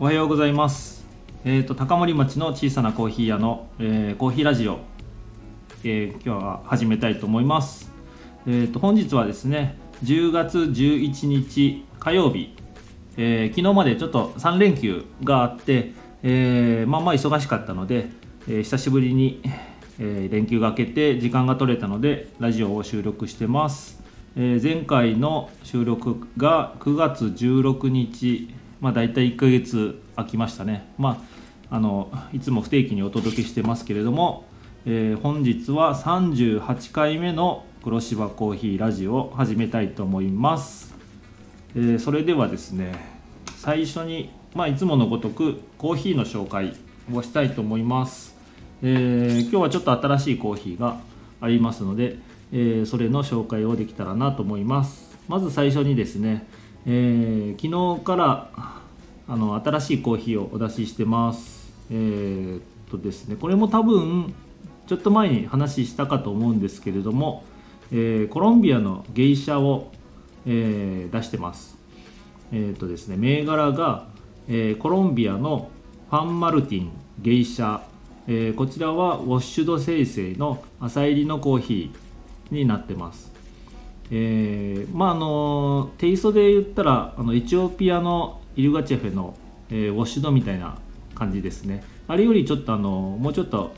おはようございます。えっ、と高森町の小さなコーヒー屋の、えーコーヒーラジオ、えー今日は始めたいと思います。えっ、と本日はですね、10月11日火曜日、えー昨日までちょっと3連休があって、えーまあまあ忙しかったので、えー久しぶりに、えー連休が明けて時間が取れたのでラジオを収録してます。え前回の収録が9月16日、まあ、大体1ヶ月空きましたね、まあ、あのいつも不定期にお届けしてますけれども、えー本日は38回目の黒芝コーヒーラジオを始めたいと思います、えーそれではですね最初に、まあ、いつものごとくコーヒーの紹介をしたいと思います、えー今日はちょっと新しいコーヒーがありますので、えーそれの紹介をできたらなと思います。まず最初にですね、えー昨日からあの新しいコーヒーをお出ししてます。えーっとですねこれも多分ちょっと前に話したかと思うんですけれども、えーコロンビアのゲイシャを、えー出してます。えーとですね、銘柄が、えコロンビアのファンマルティンゲイシャ、えこちらはウォッシュド生成の朝入りのコーヒーになってます、えーまああのテイストで言ったらあのエチオピアのイルガチェフェの、えーウォッシュドみたいな感じですね。あれよりちょっとあのもうちょっと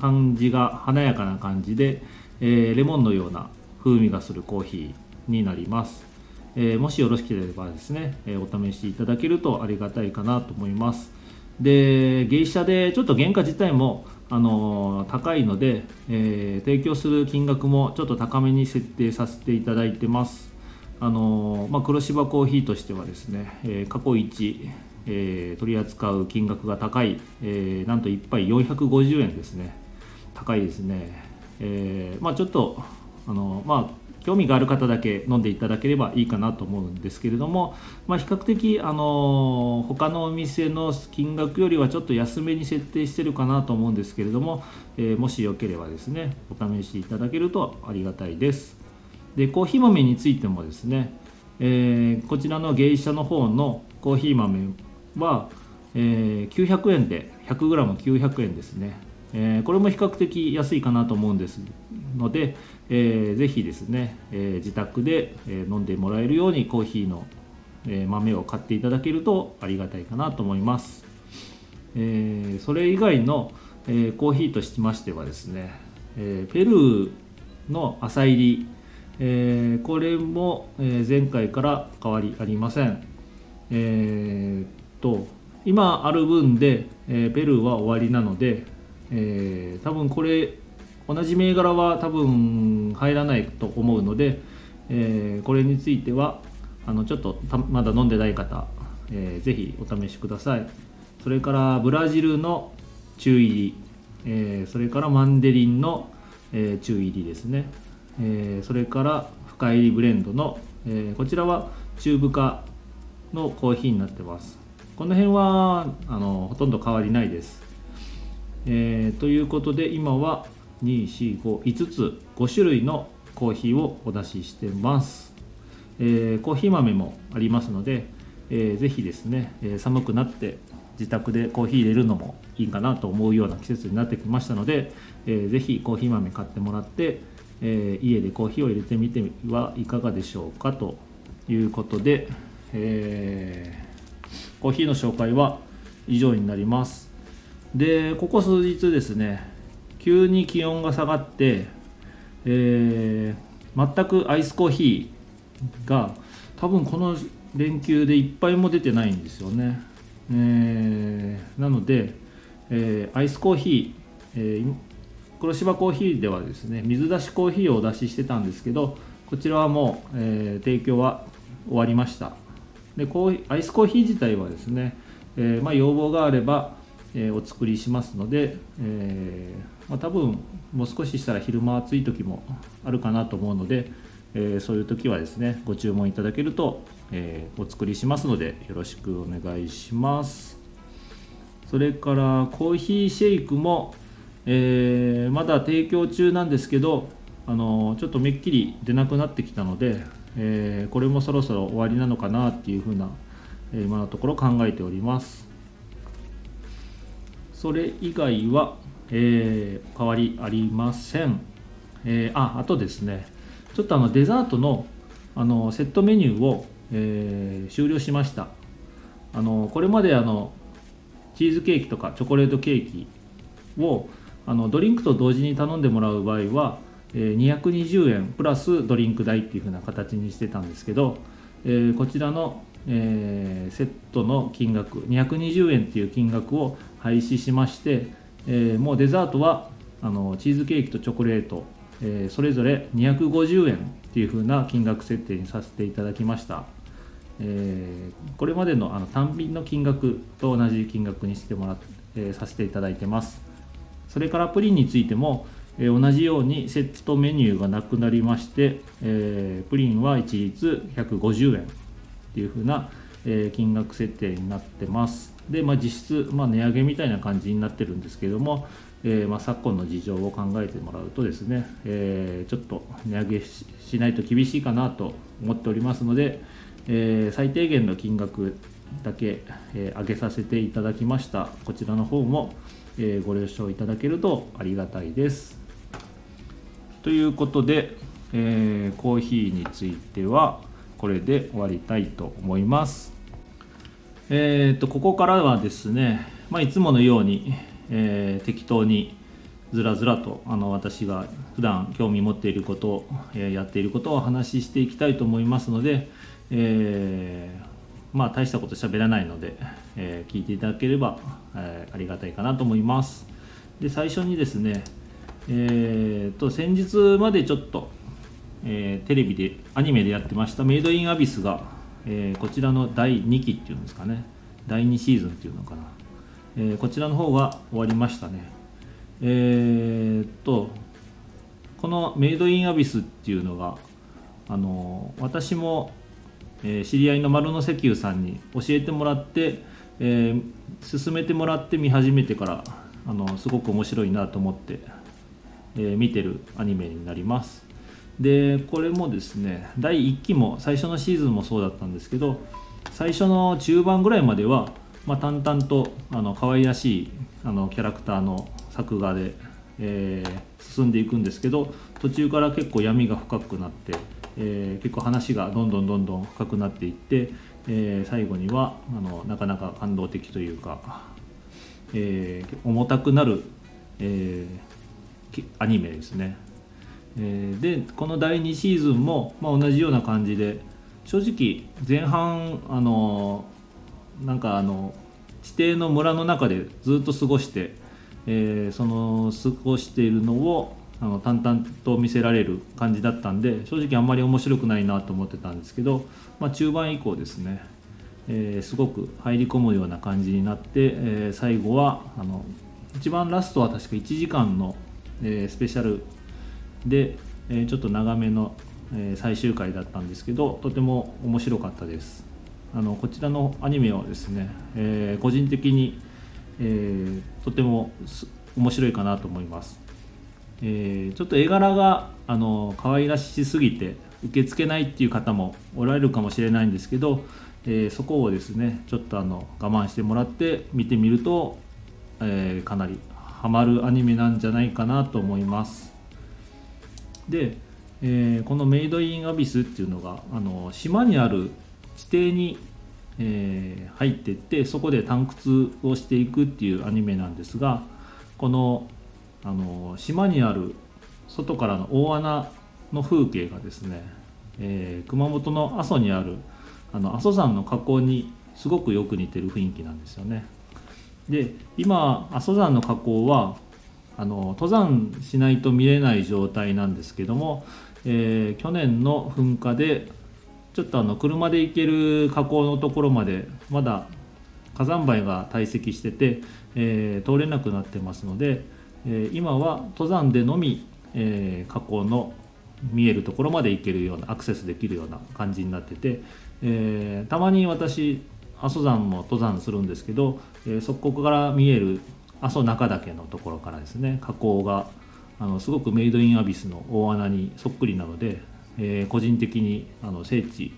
感じが華やかな感じで、えーレモンのような風味がするコーヒーになります。えーもしよろしければですね、えーお試しいただけるとありがたいかなと思います。で芸者でちょっと原価自体も、あの高いので、え提供する金額もちょっと高めに設定させていただいてます。あのまあ、黒芝コーヒーとしてはですね、えー過去一、えー取り扱う金額が高い、えーなんと1杯450円ですね。高いですね、えまあ、ちょっとあの、まあ、興味がある方だけ飲んでいただければいいかなと思うんですけれども、まあ、比較的あの他のお店の金額よりはちょっと安めに設定してるかなと思うんですけれども、えもしよければですねお試しいただけるとありがたいです。でコーヒー豆についてもですね、えーこちらの芸者の方のコーヒー豆は、えー900円で 100g900 円ですね、えーこれも比較的安いかなと思うんですので、えーぜひですね、えー自宅で、え飲んでもらえるようにコーヒーの、え豆を買っていただけるとありがたいかなと思います、えそれ以外の、えコーヒーとしましてはですね、えペルーの朝入り、えーこれも、え前回から変わりありません。えーっと今ある分で、えーペルーは終わりなので、えー多分これ同じ銘柄は多分入らないと思うので、えこれについてはあのちょっとまだ飲んでない方、えーぜひお試しください。それからブラジルの中入り、えそれからマンデリンの、えー中入りですね、えーそれから深入りブレンドの、えーこちらは中深のコーヒーになってます。この辺はあのほとんど変わりないです、えーということで今は2455つ5種類のコーヒーをお出ししてます、えコーヒー豆もありますので、えーぜひですね、え寒くなって自宅でコーヒー入れるのもいいかなと思うような季節になってきましたので、えーぜひコーヒー豆買ってもらって、えー家でコーヒーを入れてみてはいかがでしょうかということで、えーコーヒーの紹介は以上になります。でここ数日ですね急に気温が下がって、えー全くアイスコーヒーが多分この連休で一杯も出てないんですよね、えーなので、えーアイスコーヒー、えー黒芝コーヒーではですね水出しコーヒーをお出ししてたんですけどこちらはもう、えー提供は終わりました。でコーアイスコーヒー自体はですね、えーまあ、要望があれば、えーお作りしますので、えまあ、多分もう少ししたら昼間暑い時もあるかなと思うので、えそういう時はですねご注文いただけると、えお作りしますのでよろしくお願いします。それからコーヒーシェイクも、えーまだ提供中なんですけどあのちょっとめっきり出なくなってきたので、えーこれもそろそろ終わりなのかなっていうふうな、えー今のところ考えております。それ以外は、え、変わりありません、えー、ああとですねちょっとあのデザートのあのセットメニューを、え、終了しました。あのこれまであのチーズケーキとかチョコレートケーキをあのドリンクと同時に頼んでもらう場合は、えー、220円プラスドリンク代っていう風な形にしてたんですけど、えー、こちらの、えー、セットの金額220円っていう金額を廃止しまして、えもうデザートはあのチーズケーキとチョコレート、えそれぞれ250円っていう風な金額設定にさせていただきました。えー、これまでのあの単品の金額と同じ金額にしてもらっ、えー、させていただいてますそれからプリンについても、えー、同じようにセットメニューがなくなりまして、えプリンは一律150円っていう風な、え金額設定になってます。で、まあ、実質、まあ、値上げみたいな感じになってるんですけども、えまあ、昨今の事情を考えてもらうとですね、えちょっと値上げしないと厳しいかなと思っておりますので、え、最低限の金額だけ、え、上げさせていただきました。こちらの方も、えー、ご了承いただけるとありがたいです。ということで、えー、コーヒーについてはこれで終わりたいと思います。えーと、ここからはですね、まあ、いつものように、えー、適当にずらずらとあの私が普段興味持っていることを、えー、やっていることをお話ししていきたいと思いますので、えー、まあ大したこと喋らないので、えー、聞いていただければ、えー、ありがたいかなと思います。で最初にですねえーと、先日までちょっと、えー、テレビでアニメでやってましたメイドインアビスが、えー、こちらの第2期っていうんですかね第2シーズンっていうのかな、えー、こちらの方が終わりましたね。えー、とこのメイドインアビスっていうのがあの私もえー、知り合いの丸の石油さんに教えてもらって、えー、進めてもらって見始めてからあのすごく面白いなと思って、えー、見てるアニメになります。でこれもですね第1期も最初のシーズンもそうだったんですけど最初の中盤ぐらいまでは、まあ、淡々とあの可愛らしいあのキャラクターの作画で、えー、進んでいくんですけど途中から結構闇が深くなってえー、結構話がどんどんどんどん深くなっていって、えー、最後にはあのなかなか感動的というか、えー、重たくなる、えアニメですね、えでこの第2シーズンも、まあ、同じような感じで正直前半あのなんかあの指定の村の中でずっと過ごして、えその過ごしているのをあの淡々と見せられる感じだったんで正直あんまり面白くないなと思ってたんですけど、まあ、中盤以降ですね、えー、すごく入り込むような感じになって、えー、最後はあの一番ラストは確か1時間の、えー、スペシャルで、えちょっと長めの、え最終回だったんですけどとても面白かったです。あのこちらのアニメはですね、え個人的に、えとても面白いかなと思います。えー、ちょっと絵柄があの可愛らしすぎて受け付けないっていう方もおられるかもしれないんですけど、えー、そこをですねちょっとあの我慢してもらって見てみると、えー、かなりハマるアニメなんじゃないかなと思います。で、えー、このメイドインアビスっていうのがあの島にある地底に、え入ってってそこで探掘をしていくっていうアニメなんですがこのあの島にある外からの大穴の風景がですね、えー、熊本の阿蘇にあるあの阿蘇山の火口にすごくよく似てる雰囲気なんですよね。で今阿蘇山の火口はあの登山しないと見れない状態なんですけども、えー、去年の噴火でちょっとあの車で行ける火口のところまでまだ火山灰が堆積してて、えー、通れなくなってますので、え今は登山でのみ、えー、火口の見えるところまで行けるようなアクセスできるような感じになってて、えー、たまに私阿蘇山も登山するんですけど、えー、そこから見える阿蘇中岳のところからですね火口があのすごくメイドインアビスの大穴にそっくりなので、えー、個人的にあの聖地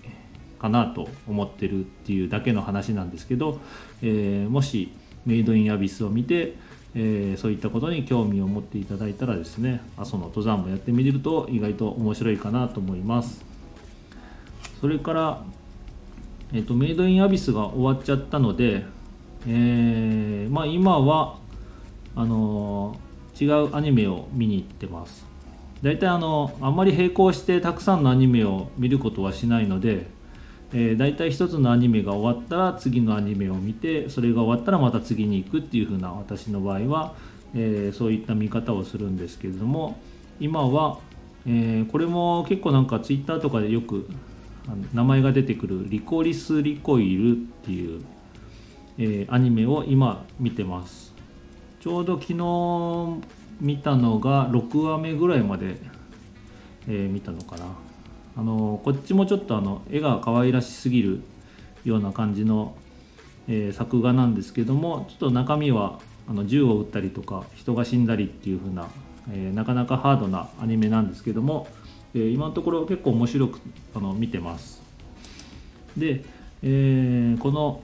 かなと思ってるっていうだけの話なんですけど、え、もしメイドインアビスを見てえー、そういったことに興味を持っていただいたらですね阿蘇の登山もやってみると意外と面白いかなと思います。それから、えーと、メイドインアビスが終わっちゃったので、えー、まあ、今はあのー、違うアニメを見に行ってます。大体あのあんまり並行してたくさんのアニメを見ることはしないのでえ、大体一つのアニメが終わったら次のアニメを見てそれが終わったらまた次に行くっていう風な私の場合は、えー、そういった見方をするんですけれども今は、えー、これも結構なんか Twitter とかでよく名前が出てくる「リコリス・リコイル」っていう、えアニメを今見てます。ちょうど昨日見たのが6話目ぐらいまで、え見たのかな。あのこっちもちょっとあの絵が可愛らしすぎるような感じの、えー、作画なんですけどもちょっと中身はあの銃を撃ったりとか人が死んだりっていう風な、えー、なかなかハードなアニメなんですけども、えー、今のところ結構面白くあの見てます。で、えこの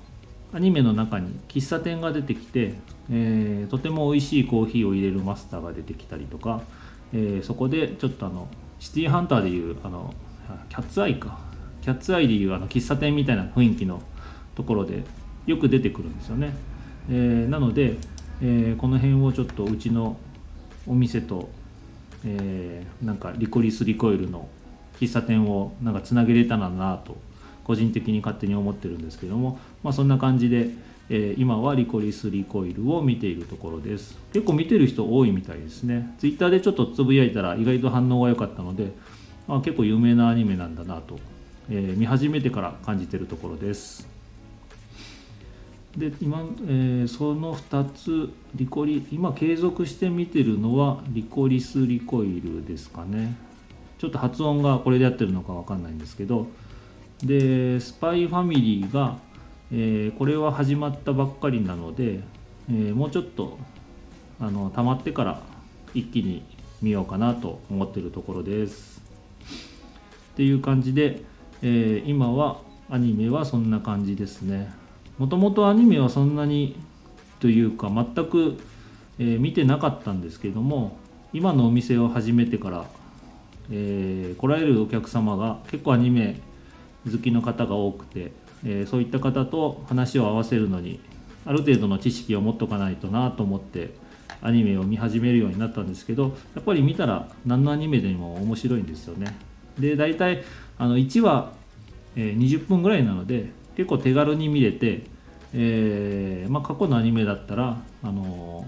アニメの中に喫茶店が出てきて、えとても美味しいコーヒーを入れるマスターが出てきたりとか、えそこでちょっとあのシティーハンターでいうあのキャッツアイか。キャッツアイでいうあの喫茶店みたいな雰囲気のところでよく出てくるんですよね、えー、なので、えー、この辺をちょっとうちのお店と、えー、なんかリコリスリコイルの喫茶店をなんかつなげれたらなと個人的に勝手に思ってるんですけども、まあ、そんな感じで、えー、今はリコリスリコイルを見ているところです。結構見てる人多いみたいですね。Twitter でちょっとつぶやいたら意外と反応が良かったのであ、結構有名なアニメなんだなと、えー、見始めてから感じてるところです。で今、えー、その2つリコリ今継続して見てるのはリコリスリコイルですかね。ちょっと発音がこれでやってるのか分かんないんですけど。でスパイファミリーが、えー、これは始まったばっかりなので、えー、もうちょっとあの溜まってから一気に見ようかなと思ってるところです。っていう感じで、えー、今はアニメはそんな感じですね。もともとアニメはそんなにというか全く、えー、見てなかったんですけども今のお店を始めてから、えー、来られるお客様が結構アニメ好きの方が多くて、えー、そういった方と話を合わせるのにある程度の知識を持っとかないとなと思ってアニメを見始めるようになったんですけどやっぱり見たら何のアニメでも面白いんですよね。で大体あの1話、えー、20分ぐらいなので結構手軽に見れて、えーまあ、過去のアニメだったら、あの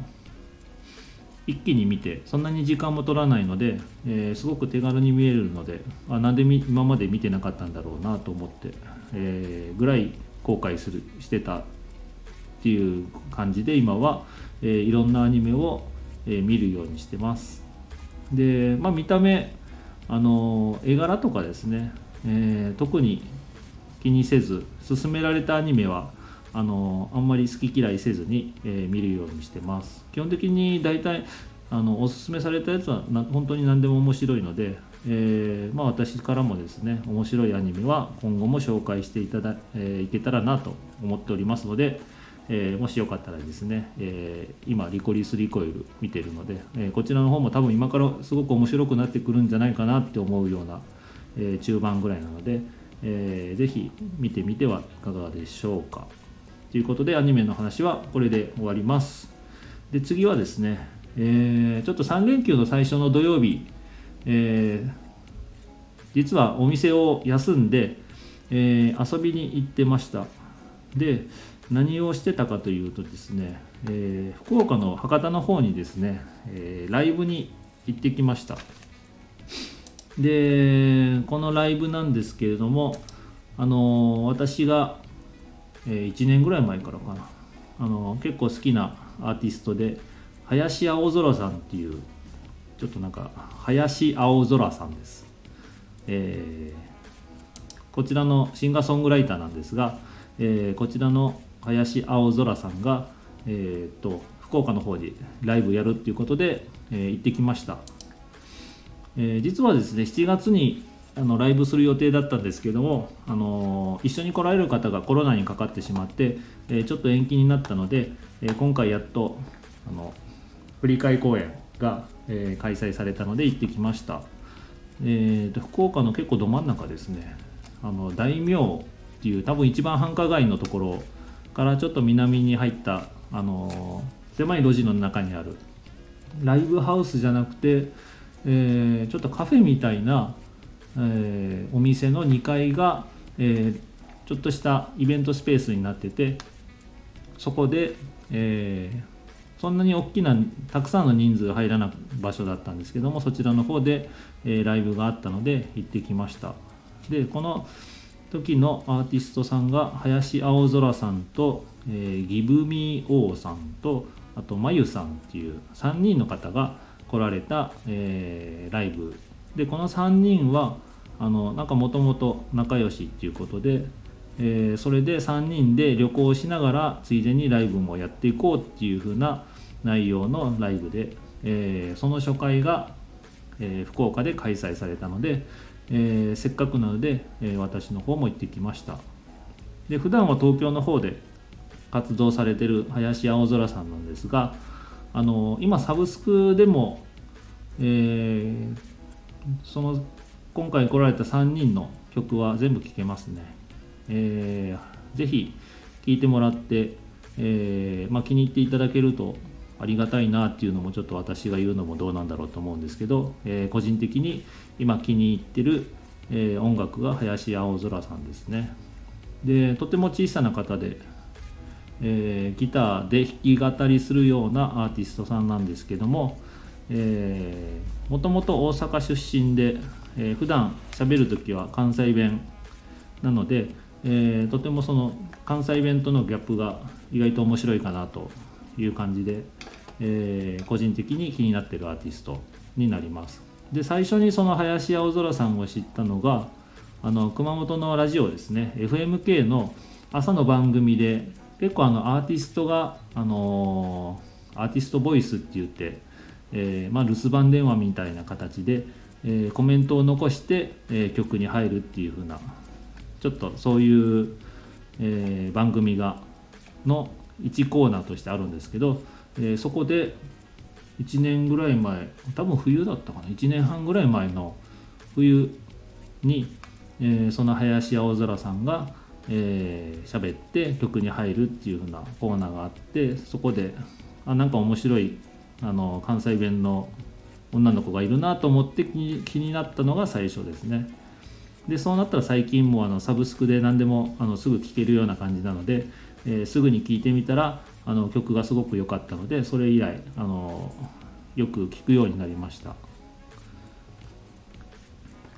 ー、一気に見てそんなに時間も取らないので、えー、すごく手軽に見えるのであなんで今まで見てなかったんだろうなと思って、えー、ぐらい後悔するしてたっていう感じで今は、えー、いろんなアニメを、えー、見るようにしてます。で、まあ、見た目あの絵柄とかですね、えー、特に気にせず勧められたアニメはあのあんまり好き嫌いせずに、えー、見るようにしてます。基本的に大体あのおすすめされたやつはな本当に何でも面白いので、えー、まあ、私からもですね面白いアニメは今後も紹介していただ、えー、いけたらなと思っておりますので、えー、もしよかったらですね、えー、今リコリスリコイル見てるので、え、こちらの方も多分今からすごく面白くなってくるんじゃないかなって思うような、え中盤ぐらいなので、えー、ぜひ見てみてはいかがでしょうか。ということでアニメの話はこれで終わります。で次はですね、えちょっと3連休の最初の土曜日、え実はお店を休んで、え遊びに行ってました。で何をしてたかというとですね、えー、福岡の博多の方にですね、えー、ライブに行ってきました。でこのライブなんですけれどもあの私が、えー、1年ぐらい前からかなあの結構好きなアーティストで林青空さんっていうちょっとなんか林青空さんです、えー、こちらのシンガーソングライターなんですが、えー、こちらの林青空さんが、えーと、福岡の方にライブやるっていうことで、えー、行ってきました、えー、実はですね7月にあのライブする予定だったんですけども、あのー、一緒に来られる方がコロナにかかってしまって、えちょっと延期になったので、え今回やっとあの振り替公演が、え、開催されたので行ってきました、えーと、福岡の結構ど真ん中ですね。あの大名っていう多分一番繁華街のところからちょっと南に入ったあの狭い路地の中にあるライブハウスじゃなくて、えー、ちょっとカフェみたいな、えー、お店の2階が、えー、ちょっとしたイベントスペースになっててそこで、えー、そんなに大きなたくさんの人数入らない場所だったんですけどもそちらの方で、えー、ライブがあったので行ってきました。でこの時のアーティストさんが林青空さんと、えー、ギブミー王さんとあとまゆさんっていう3人の方が来られた、えー、ライブ。でこの3人はあのなんかもともと仲良しっていうことで、えー、それで3人で旅行しながらついでにライブもやっていこうっていう風な内容のライブで、えー、その初回が、え福岡で開催されたので、えー、せっかくなので、えー、私の方も行ってきました。で普段は東京の方で活動されてる林青空さんなんですがあの今サブスクでも、えー、その今回来られた3人の曲は全部聴けますね、えー、ぜひ聴いてもらって、えーまあ、気に入っていただけるとありがたいなっていうのもちょっと私が言うのもどうなんだろうと思うんですけど、えー、個人的に今気に入ってる、えー、音楽が林青空さんですね。でとても小さな方で、えー、ギターで弾き語りするようなアーティストさんなんですけどももともと大阪出身で、えー、普段喋る時は関西弁なので、えー、とてもその関西弁とのギャップが意外と面白いかなという感じで、えー、個人的に気になってるアーティストになります。で最初にその林青空さんを知ったのがあの熊本のラジオですね。FMK の朝の番組で結構あのアーティストが、あのー、アーティストボイスって言って、えー、まあ、留守番電話みたいな形で、えー、コメントを残して、え曲に入るっていう風なちょっとそういう、え番組がの1コーナーとしてあるんですけど、え、そこで1年ぐらい前多分冬だったかな1年半ぐらい前の冬に、え、その林青空さんがえー、喋って曲に入るっていう風なコーナーがあってそこであなんか面白いあの関西弁の女の子がいるなと思って気になったのが最初ですね。でそうなったら最近もあのサブスクで何でもあのすぐ聴けるような感じなので、えー、すぐに聴いてみたらあの曲がすごく良かったのでそれ以来あのよく聴くようになりました。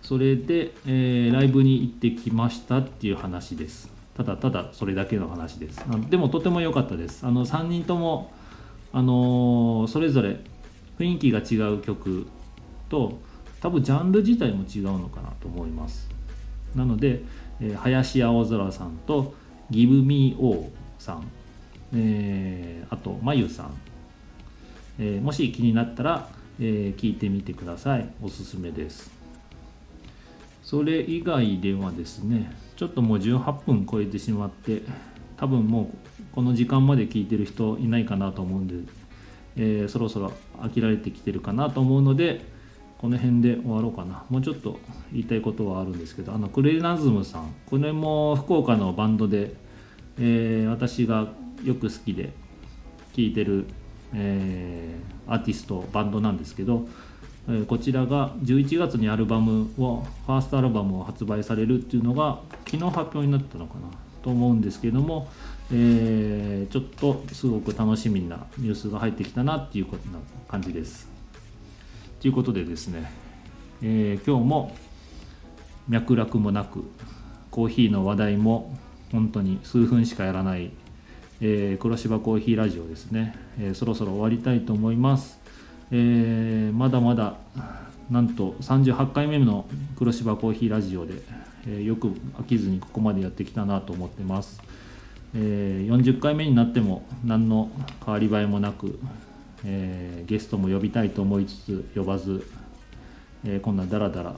それで、えー、ライブに行ってきましたっていう話です。ただただそれだけの話です。でもとても良かったです。あの3人ともあのー、それぞれ雰囲気が違う曲と多分ジャンル自体も違うのかなと思います。なので、えー、林青空さんとギブミーオーさん、えー、あとまゆさん、えー、もし気になったら、えー、聞いてみてください。おすすめです。それ以外ではですねちょっともう18分超えてしまって多分もうこの時間まで聞いてる人いないかなと思うんで、えー、そろそろ飽きられてきてるかなと思うのでこの辺で終わろうかな。もうちょっと言いたいことはあるんですけどあのクレナズムさん。これも福岡のバンドで、えー、私がよく好きで聴いてる、えー、アーティストバンドなんですけど、えー、こちらが11月にアルバムをファーストアルバムを発売されるっていうのが昨日発表になったのかなと思うんですけども、えー、ちょっとすごく楽しみなニュースが入ってきたなっていうことな感じです。ということでですね、えー、今日も脈絡もなくコーヒーの話題も本当に数分しかやらない、えー、黒芝コーヒーラジオですね、えー、そろそろ終わりたいと思います、えー、まだまだなんと38回目の黒芝コーヒーラジオで、え、よく飽きずにここまでやってきたなと思ってます、え、40回目になっても何の変わり映えもなくえ、ゲストも呼びたいと思いつつ呼ばず、え、こんなダラダラ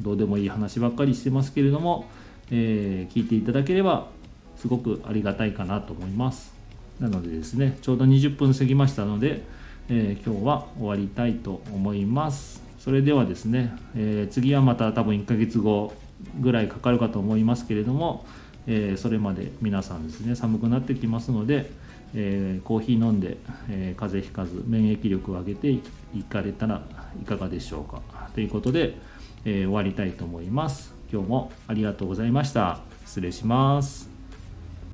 どうでもいい話ばっかりしてますけれども、え、聞いていただければすごくありがたいかなと思います。なのでですねちょうど20分過ぎましたので、えー、今日は終わりたいと思います。それではですね、えー、次はまた多分1ヶ月後ぐらいかかるかと思いますけれども、えー、それまで皆さんですね寒くなってきますので、えコーヒー飲んで、え風邪ひかず免疫力を上げていかれたらいかがでしょうか。ということで、え終わりたいと思います。今日もありがとうございました。失礼します。